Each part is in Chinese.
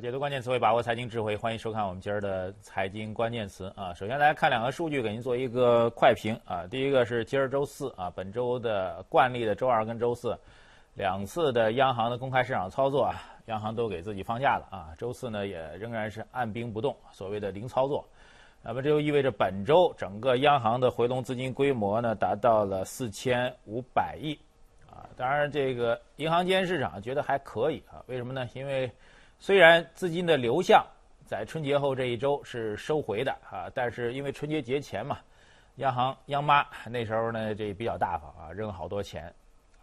解读关键词汇，把握财经智慧，欢迎收看我们今儿的财经关键词啊。首先，来看两个数据，给您做一个快评啊。第一个是今儿周四啊，本周的惯例的周二跟周四两次的央行的公开市场操作啊，央行都给自己放假了啊。周四呢，也仍然是按兵不动，所谓的零操作。那么这就意味着本周整个央行的回笼资金规模呢，达到了四千五百亿啊。当然，这个银行间市场觉得还可以啊。为什么呢？因为虽然资金的流向在春节后这一周是收回的啊，但是因为春节节前嘛，央行央妈那时候呢这比较大方啊，扔好多钱，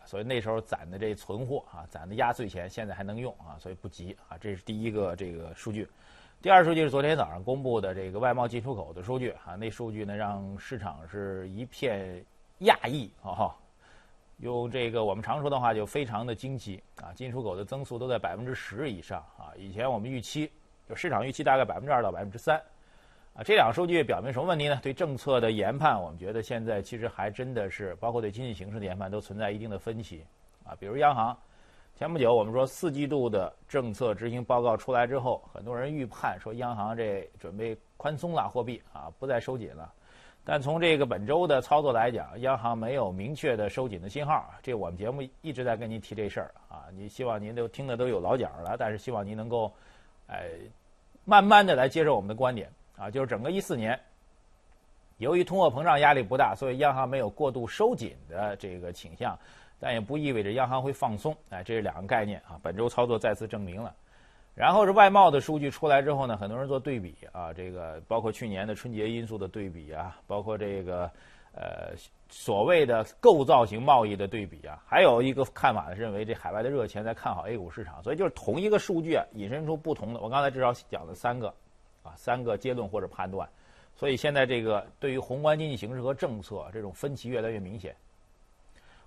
所以那时候攒的这存货啊，攒的压岁钱现在还能用啊，所以不急啊。这是第一个这个数据。第二数据是昨天早上公布的这个外贸进出口的数据啊，那数据呢让市场是一片讶异啊。用这个我们常说的话，就非常的惊奇啊！进出口的增速都在百分之十以上啊！以前我们预期，就市场预期大概百分之二到百分之三，啊，这两个数据表明什么问题呢？对政策的研判，我们觉得现在其实还真的是，包括对经济形势的研判，都存在一定的分歧啊。比如央行，前不久我们说四季度的政策执行报告出来之后，很多人预判说央行这准备宽松了货币啊，不再收紧了。但从这个本周的操作来讲，央行没有明确的收紧的信号。这我们节目一直在跟您提这事儿啊，你希望您都听得都有老茧了，但是希望您能够，哎，慢慢的来接受我们的观点啊，就是整个一四年，由于通货膨胀压力不大，所以央行没有过度收紧的这个倾向，但也不意味着央行会放松。哎，这是两个概念啊，本周操作再次证明了。然后是外贸的数据出来之后呢，很多人做对比啊，这个包括去年的春节因素的对比啊，包括这个呃所谓的构造型贸易的对比啊，还有一个看法呢，认为这海外的热钱在看好 A 股市场，所以就是同一个数据啊，引申出不同的。我刚才至少讲了三个啊，三个结论或者判断，所以现在这个对于宏观经济形势和政策这种分歧越来越明显。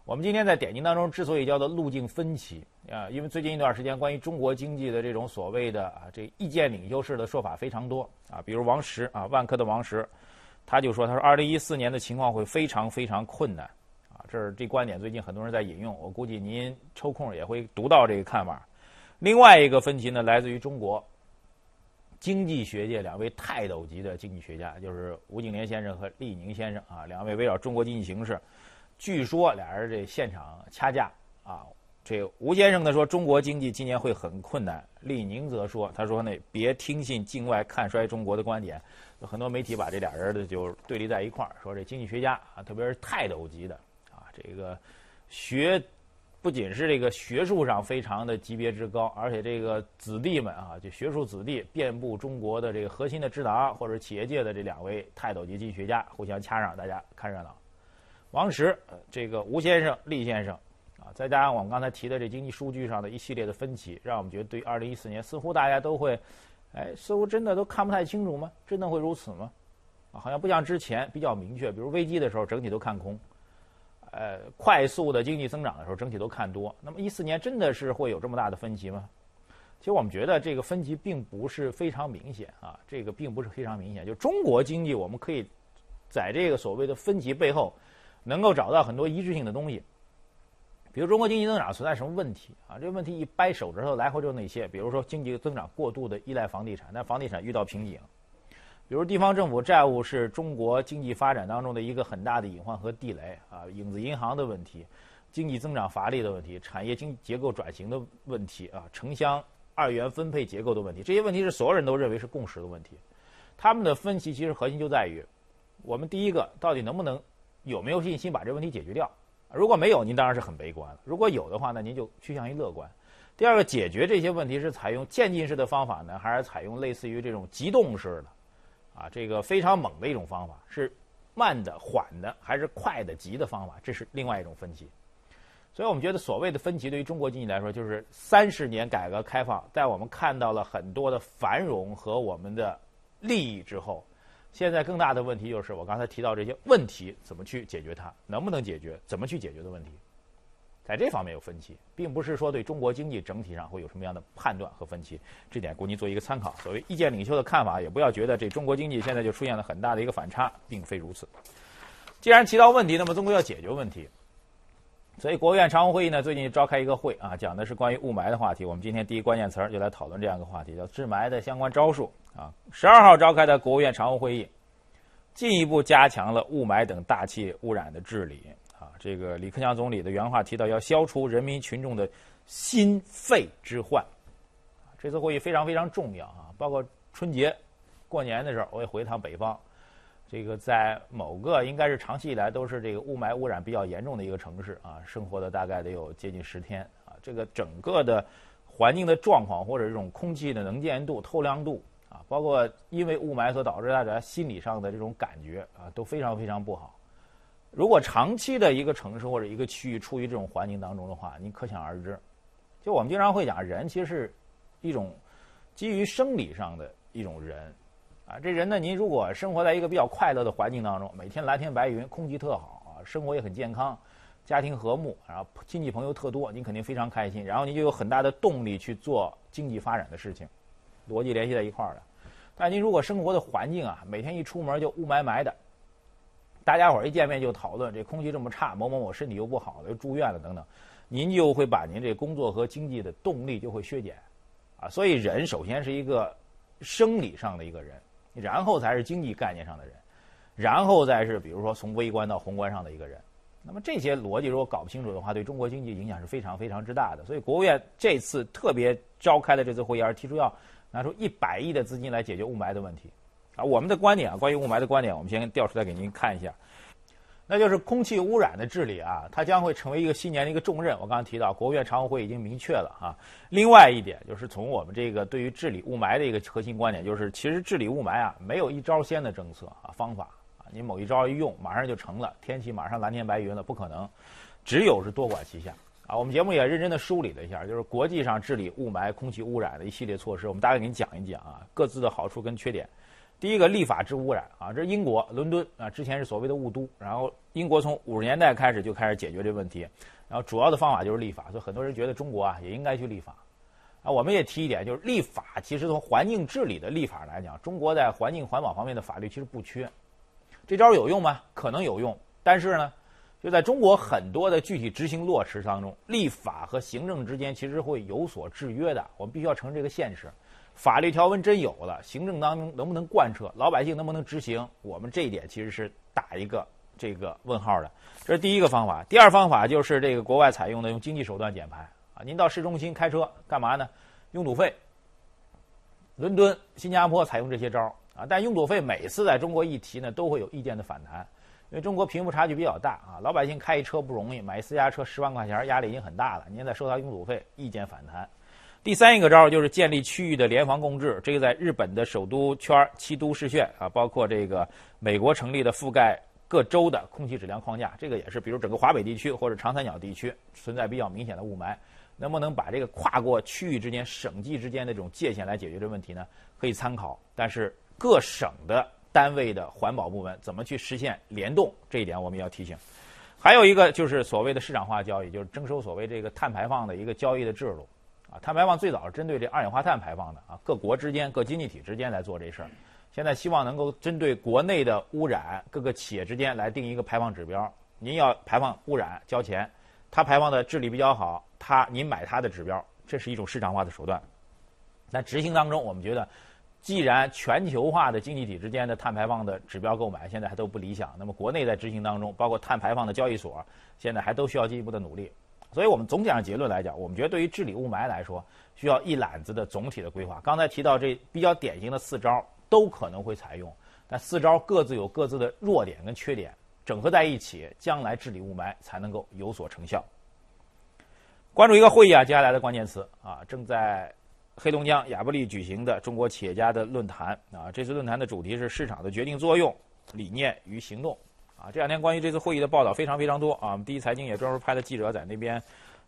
我们今天在点评当中之所以叫做路径分歧啊，因为最近一段时间关于中国经济的这种所谓的啊这意见领袖式的说法非常多啊，比如王石啊，万科的王石，他就说他说二零一四年的情况会非常非常困难啊，这是这观点最近很多人在引用，我估计您抽空也会读到这个看法。另外一个分歧呢，来自于中国经济学界两位泰斗级的经济学家，就是吴景莲先生和厉宁先生啊，两位围绕中国经济形势。据说俩人这现场掐架啊，这吴先生呢说中国经济今年会很困难，李宁则说他说那别听信境外看衰中国的观点，很多媒体把这俩人的就对立在一块儿，说这经济学家啊，特别是泰斗级的啊，这个学不仅是这个学术上非常的级别之高，而且这个子弟们啊，就学术子弟遍布中国的这个核心的智囊或者企业界的这两位泰斗级经济学家互相掐上，大家看热闹。王石，这个吴先生、厉先生，啊，再加上我们刚才提的这经济数据上的一系列的分歧，让我们觉得对二零一四年似乎大家都会，哎，似乎真的都看不太清楚吗？真的会如此吗？啊，好像不像之前比较明确，比如危机的时候整体都看空，呃，快速的经济增长的时候整体都看多。那么一四年真的是会有这么大的分歧吗？其实我们觉得这个分歧并不是非常明显啊，这个并不是非常明显。就中国经济，我们可以在这个所谓的分歧背后。能够找到很多一致性的东西，比如中国经济增长存在什么问题啊？这个问题一掰手指头来回就那些，比如说经济增长过度的依赖房地产，但房地产遇到瓶颈；比如地方政府债务是中国经济发展当中的一个很大的隐患和地雷啊，影子银行的问题，经济增长乏力的问题，产业经结构转型的问题啊，城乡二元分配结构的问题，这些问题是所有人都认为是共识的问题。他们的分歧其实核心就在于，我们第一个到底能不能。有没有信心把这问题解决掉？如果没有，您当然是很悲观；如果有的话，那您就趋向于乐观。第二个，解决这些问题是采用渐进式的方法呢，还是采用类似于这种急动式的，啊，这个非常猛的一种方法？是慢的、缓的，还是快的、急的方法？这是另外一种分歧。所以我们觉得，所谓的分歧对于中国经济来说，就是三十年改革开放，在我们看到了很多的繁荣和我们的利益之后。现在更大的问题就是我刚才提到这些问题怎么去解决它，能不能解决，怎么去解决的问题，在这方面有分歧，并不是说对中国经济整体上会有什么样的判断和分歧，这点供您做一个参考。所谓意见领袖的看法，也不要觉得这中国经济现在就出现了很大的一个反差，并非如此。既然提到问题，那么中国要解决问题，所以国务院常务会议呢最近召开一个会啊，讲的是关于雾霾的话题。我们今天第一关键词就来讨论这样一个话题，叫治霾的相关招数啊。十二号召开的国务院常务会议，进一步加强了雾霾等大气污染的治理啊。这个李克强总理的原话提到，要消除人民群众的心肺之患。这次会议非常非常重要啊，包括春节。过年的时候，我也回趟北方，这个在某个应该是长期以来都是这个雾霾污染比较严重的一个城市啊，生活的大概得有接近十天啊。这个整个的环境的状况或者这种空气的能见度、透亮度啊，包括因为雾霾所导致大家心理上的这种感觉啊，都非常非常不好。如果长期的一个城市或者一个区域处于这种环境当中的话，你可想而知。就我们经常会讲，人其实是一种基于生理上的一种人。啊，这人呢，您如果生活在一个比较快乐的环境当中，每天蓝天白云，空气特好啊，生活也很健康，家庭和睦，然后亲戚朋友特多，您肯定非常开心，然后您就有很大的动力去做经济发展的事情，逻辑联系在一块儿的。但您如果生活的环境啊，每天一出门就雾霾霾的，大家伙儿一见面就讨论这空气这么差，某某某身体又不好了，又住院了等等，您就会把您这工作和经济的动力就会削减，啊，所以人首先是一个生理上的一个人。然后才是经济概念上的人，然后再是比如说从微观到宏观上的一个人。那么这些逻辑如果搞不清楚的话，对中国经济影响是非常非常之大的。所以国务院这次特别召开的这次会议，而提出要拿出一百亿的资金来解决雾霾的问题。啊，我们的观点啊，关于雾霾的观点，我们先调出来给您看一下。那就是空气污染的治理啊，它将会成为一个新年的一个重任。我刚刚提到，国务院常务会已经明确了啊。另外一点就是从我们这个对于治理雾霾的一个核心观点，就是其实治理雾霾啊，没有一招鲜的政策啊方法啊，你某一招一用，马上就成了，天气马上蓝天白云了，不可能。只有是多管齐下啊。我们节目也认真的梳理了一下，就是国际上治理雾霾、空气污染的一系列措施，我们大概给你讲一讲啊，各自的好处跟缺点。第一个立法治污染啊，这是英国伦敦啊，之前是所谓的雾都，然后英国从五十年代开始就开始解决这问题，然后主要的方法就是立法，所以很多人觉得中国啊也应该去立法，啊，我们也提一点，就是立法其实从环境治理的立法来讲，中国在环境环保方面的法律其实不缺，这招有用吗？可能有用，但是呢，就在中国很多的具体执行落实当中，立法和行政之间其实会有所制约的，我们必须要承认这个现实。法律条文真有了，行政当中能不能贯彻，老百姓能不能执行？我们这一点其实是打一个这个问号的。这是第一个方法。第二方法就是这个国外采用的用经济手段减排啊。您到市中心开车干嘛呢？拥堵费。伦敦、新加坡采用这些招啊，但拥堵费每次在中国一提呢，都会有意见的反弹，因为中国贫富差距比较大啊，老百姓开一车不容易，买私家车十万块钱压力已经很大了，您再收他拥堵费，意见反弹。第三一个招就是建立区域的联防共治，这个在日本的首都圈七都市圈啊，包括这个美国成立的覆盖各州的空气质量框架，这个也是，比如整个华北地区或者长三角地区存在比较明显的雾霾，能不能把这个跨过区域之间、省际之间的这种界限来解决这问题呢？可以参考，但是各省的单位的环保部门怎么去实现联动，这一点我们要提醒。还有一个就是所谓的市场化交易，就是征收所谓这个碳排放的一个交易的制度。啊，碳排放最早是针对这二氧化碳排放的啊，各国之间、各经济体之间来做这事儿。现在希望能够针对国内的污染，各个企业之间来定一个排放指标。您要排放污染交钱，它排放的治理比较好，它您买它的指标，这是一种市场化的手段。但执行当中，我们觉得，既然全球化的经济体之间的碳排放的指标购买现在还都不理想，那么国内在执行当中，包括碳排放的交易所，现在还都需要进一步的努力。所以我们总体上结论来讲，我们觉得对于治理雾霾来说，需要一揽子的总体的规划。刚才提到这比较典型的四招都可能会采用，但四招各自有各自的弱点跟缺点，整合在一起，将来治理雾霾才能够有所成效。关注一个会议啊，接下来的关键词啊，正在黑龙江亚布力举行的中国企业家的论坛啊，这次论坛的主题是市场的决定作用、理念与行动。啊，这两天关于这次会议的报道非常非常多啊！我们第一财经也专门派了记者在那边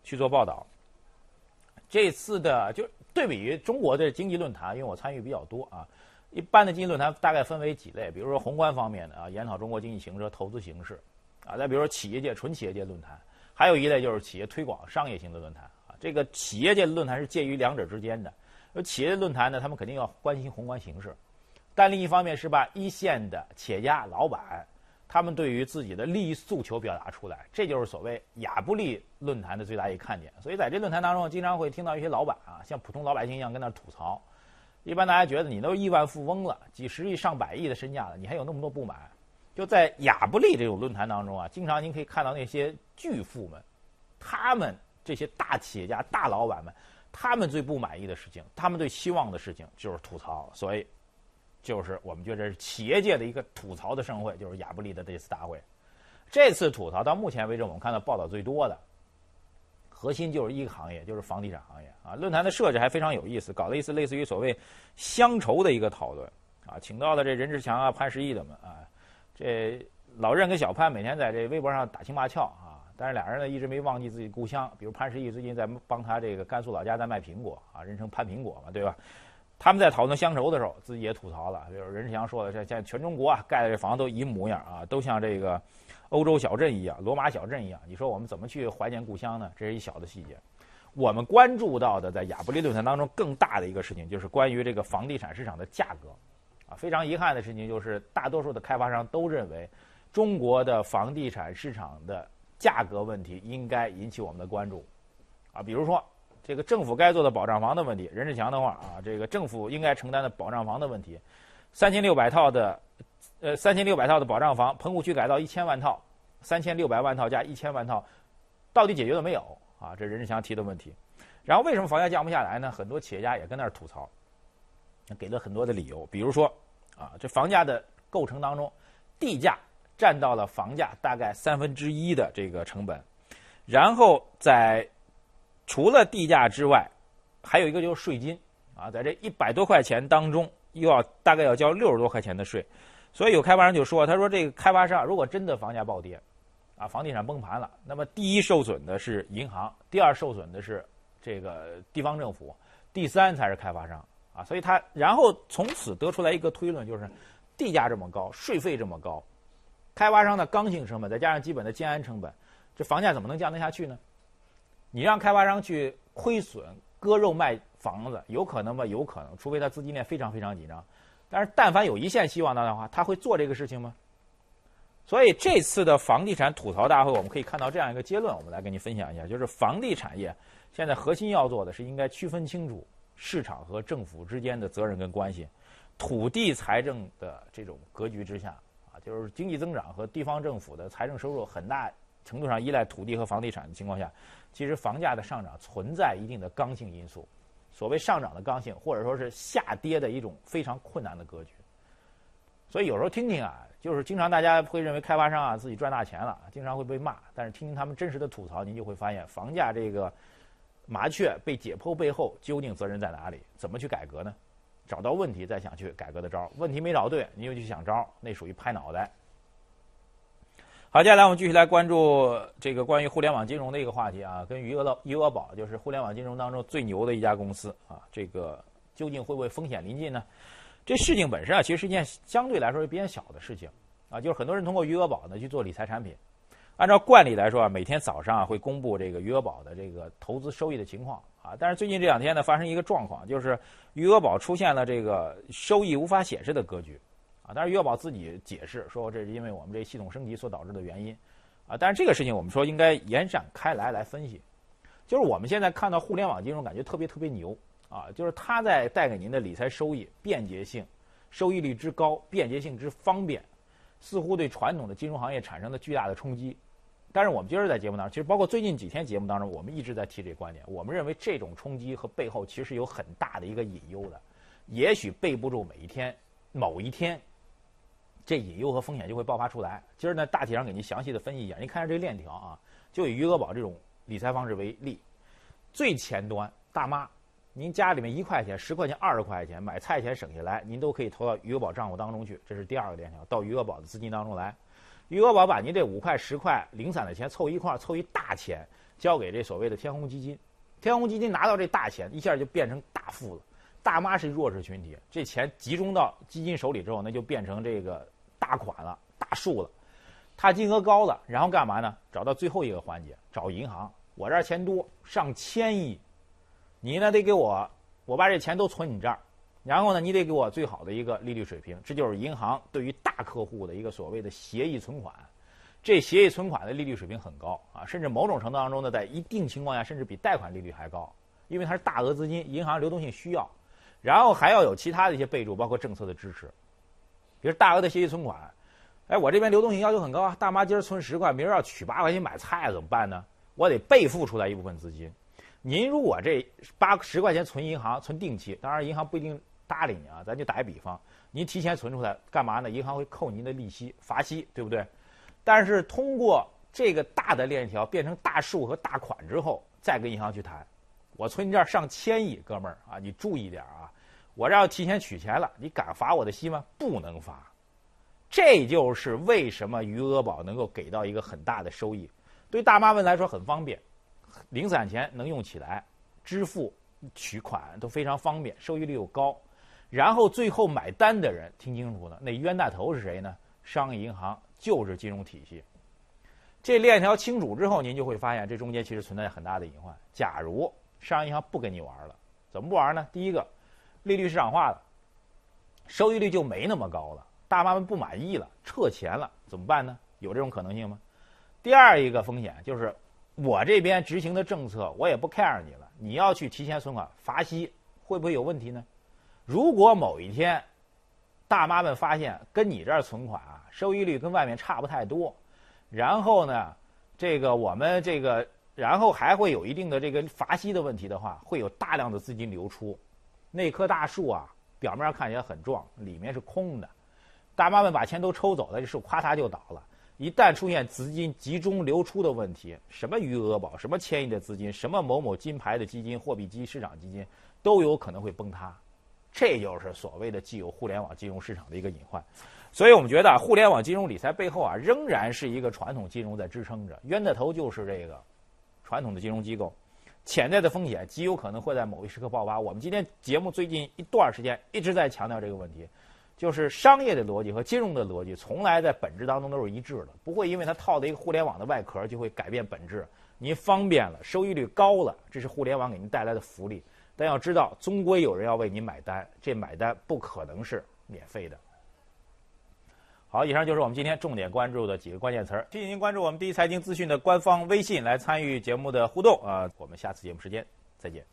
去做报道。这次的就对比于中国的经济论坛，因为我参与比较多啊，一般的经济论坛大概分为几类，比如说宏观方面的啊，研讨中国经济形势、投资形势啊；再比如说企业界、纯企业界论坛，还有一类就是企业推广、商业型的论坛啊。这个企业界论坛是介于两者之间的，而企业论坛呢，他们肯定要关心宏观形势，但另一方面是把一线的企业家、老板。他们对于自己的利益诉求表达出来，这就是所谓亚布力论坛的最大一个看点。所以在这论坛当中，经常会听到一些老板啊，像普通老百姓一样跟那吐槽。一般大家觉得你都亿万富翁了，几十亿、上百亿的身价了，你还有那么多不满？就在亚布力这种论坛当中啊，经常您可以看到那些巨富们，他们这些大企业家、大老板们，他们最不满意的事情，他们最希望的事情就是吐槽。所以，就是我们觉得是企业界的一个吐槽的盛会，就是亚布力的这次大会。这次吐槽到目前为止，我们看到报道最多的。核心就是一个行业，就是房地产行业啊。论坛的设置还非常有意思，搞了一次类似于所谓乡愁的一个讨论啊，请到了这任志强啊、潘石屹的们啊。这老任跟小潘每天在这微博上打情骂俏啊，但是俩人呢一直没忘记自己故乡。比如潘石屹最近在帮他这个甘肃老家在卖苹果啊，人称潘苹果嘛，对吧？他们在讨论乡愁的时候，自己也吐槽了，比如任志强说的，现现在全中国啊盖的这房子都一模样啊，都像这个。欧洲小镇一样，罗马小镇一样，你说我们怎么去怀念故乡呢？这是一小的细节。我们关注到的，在亚布力论坛当中更大的一个事情，就是关于这个房地产市场的价格。啊，非常遗憾的事情就是，大多数的开发商都认为，中国的房地产市场的价格问题应该引起我们的关注。啊，比如说这个政府该做的保障房的问题，任志强的话啊，这个政府应该承担的保障房的问题，三千六百套的。呃，三千六百套的保障房，棚户区改造一千万套，三千六百万套加一千万套，到底解决了没有？啊，这任志强提的问题。然后为什么房价降不下来呢？很多企业家也跟那儿吐槽，给了很多的理由。比如说，啊，这房价的构成当中，地价占到了房价大概三分之一的这个成本，然后在除了地价之外，还有一个就是税金，啊，在这一百多块钱当中，又要大概要交六十多块钱的税。所以有开发商就说：“他说这个开发商如果真的房价暴跌，啊，房地产崩盘了，那么第一受损的是银行，第二受损的是这个地方政府，第三才是开发商啊。所以他然后从此得出来一个推论，就是地价这么高，税费这么高，开发商的刚性成本再加上基本的建安成本，这房价怎么能降得下去呢？你让开发商去亏损割肉卖房子，有可能吗？有可能，除非他资金链非常非常紧张。”但是，但凡有一线希望的话，他会做这个事情吗？所以这次的房地产吐槽大会，我们可以看到这样一个结论，我们来跟你分享一下：就是房地产业现在核心要做的是应该区分清楚市场和政府之间的责任跟关系。土地财政的这种格局之下，啊，就是经济增长和地方政府的财政收入很大程度上依赖土地和房地产的情况下，其实房价的上涨存在一定的刚性因素。所谓上涨的刚性，或者说是下跌的一种非常困难的格局。所以有时候听听啊，就是经常大家会认为开发商啊自己赚大钱了，经常会被骂。但是听听他们真实的吐槽，您就会发现房价这个麻雀被解剖背后究竟责任在哪里？怎么去改革呢？找到问题再想去改革的招，问题没找对，你又去想招，那属于拍脑袋。好，接下来我们继续来关注这个关于互联网金融的一个话题啊，跟余额余额宝就是互联网金融当中最牛的一家公司啊，这个究竟会不会风险临近呢？这事情本身啊，其实是一件相对来说是比较小的事情啊，就是很多人通过余额宝呢去做理财产品，按照惯例来说啊，每天早上啊会公布这个余额宝的这个投资收益的情况啊，但是最近这两天呢发生一个状况，就是余额宝出现了这个收益无法显示的格局。但是余额宝自己解释说，这是因为我们这系统升级所导致的原因，啊，但是这个事情我们说应该延展开来来分析，就是我们现在看到互联网金融感觉特别特别牛啊，就是它在带给您的理财收益便捷性、收益率之高、便捷性之方便，似乎对传统的金融行业产生了巨大的冲击。但是我们今儿在节目当中，其实包括最近几天节目当中，我们一直在提这个观点，我们认为这种冲击和背后其实有很大的一个隐忧的，也许背不住每一天某一天。这隐忧和风险就会爆发出来。今儿呢，大体上给您详细的分析一下。您看下这个链条啊，就以余额宝这种理财方式为例，最前端大妈，您家里面一块钱、十块钱、二十块钱买菜钱省下来，您都可以投到余额宝账户当中去。这是第二个链条，到余额宝的资金当中来。余额宝把您这五块、十块零散的钱凑一块，凑一大钱，交给这所谓的天弘基金。天弘基金拿到这大钱，一下就变成大富了。大妈是弱势群体，这钱集中到基金手里之后，那就变成这个大款了、大数了。他金额高了，然后干嘛呢？找到最后一个环节，找银行。我这儿钱多，上千亿，你呢得给我，我把这钱都存你这儿，然后呢，你得给我最好的一个利率水平，这就是银行对于大客户的一个所谓的协议存款。这协议存款的利率水平很高啊，甚至某种程度当中呢，在一定情况下，甚至比贷款利率还高，因为它是大额资金，银行流动性需要。然后还要有其他的一些备注，包括政策的支持，比如大额的协议存款。哎，我这边流动性要求很高啊，大妈今儿存十块，明儿要取八块钱买菜怎么办呢？我得备付出来一部分资金。您如果这八十块钱存银行存定期，当然银行不一定搭理你啊，咱就打一比方，您提前存出来干嘛呢？银行会扣您的利息、罚息，对不对？但是通过这个大的链条变成大数和大款之后，再跟银行去谈，我存你这儿上千亿，哥们儿啊，你注意点儿啊，我这要提前取钱了，你敢罚我的息吗？不能罚。这就是为什么余额宝能够给到一个很大的收益，对大妈们来说很方便。零散钱能用起来，支付、取款都非常方便，收益率又高。然后最后买单的人，听清楚了，那冤大头是谁呢？商业银行就是金融体系。这链条清楚之后，您就会发现这中间其实存在很大的隐患。假如商业银行不跟你玩了，怎么不玩呢？第一个，利率市场化了，收益率就没那么高了，大妈们不满意了，撤钱了，怎么办呢？有这种可能性吗？第二一个风险就是。我这边执行的政策，我也不 care 你了。你要去提前存款罚息，会不会有问题呢？如果某一天，大妈们发现跟你这儿存款啊，收益率跟外面差不太多，然后呢，这个我们这个，然后还会有一定的这个罚息的问题的话，会有大量的资金流出。那棵大树啊，表面看起来很壮，里面是空的。大妈们把钱都抽走了，这树咔嚓就倒了。一旦出现资金集中流出的问题，什么余额宝、什么千亿的资金、什么某某金牌的基金、货币基市场基金，都有可能会崩塌。这就是所谓的既有互联网金融市场的一个隐患。所以我们觉得，互联网金融理财背后啊，仍然是一个传统金融在支撑着，冤的头就是这个传统的金融机构。潜在的风险极有可能会在某一时刻爆发。我们今天节目最近一段时间一直在强调这个问题。就是商业的逻辑和金融的逻辑，从来在本质当中都是一致的，不会因为它套的一个互联网的外壳就会改变本质。您方便了，收益率高了，这是互联网给您带来的福利。但要知道，终归有人要为您买单，这买单不可能是免费的。好，以上就是我们今天重点关注的几个关键词儿。谢谢您关注我们第一财经资讯的官方微信来参与节目的互动啊！我们下次节目时间再见。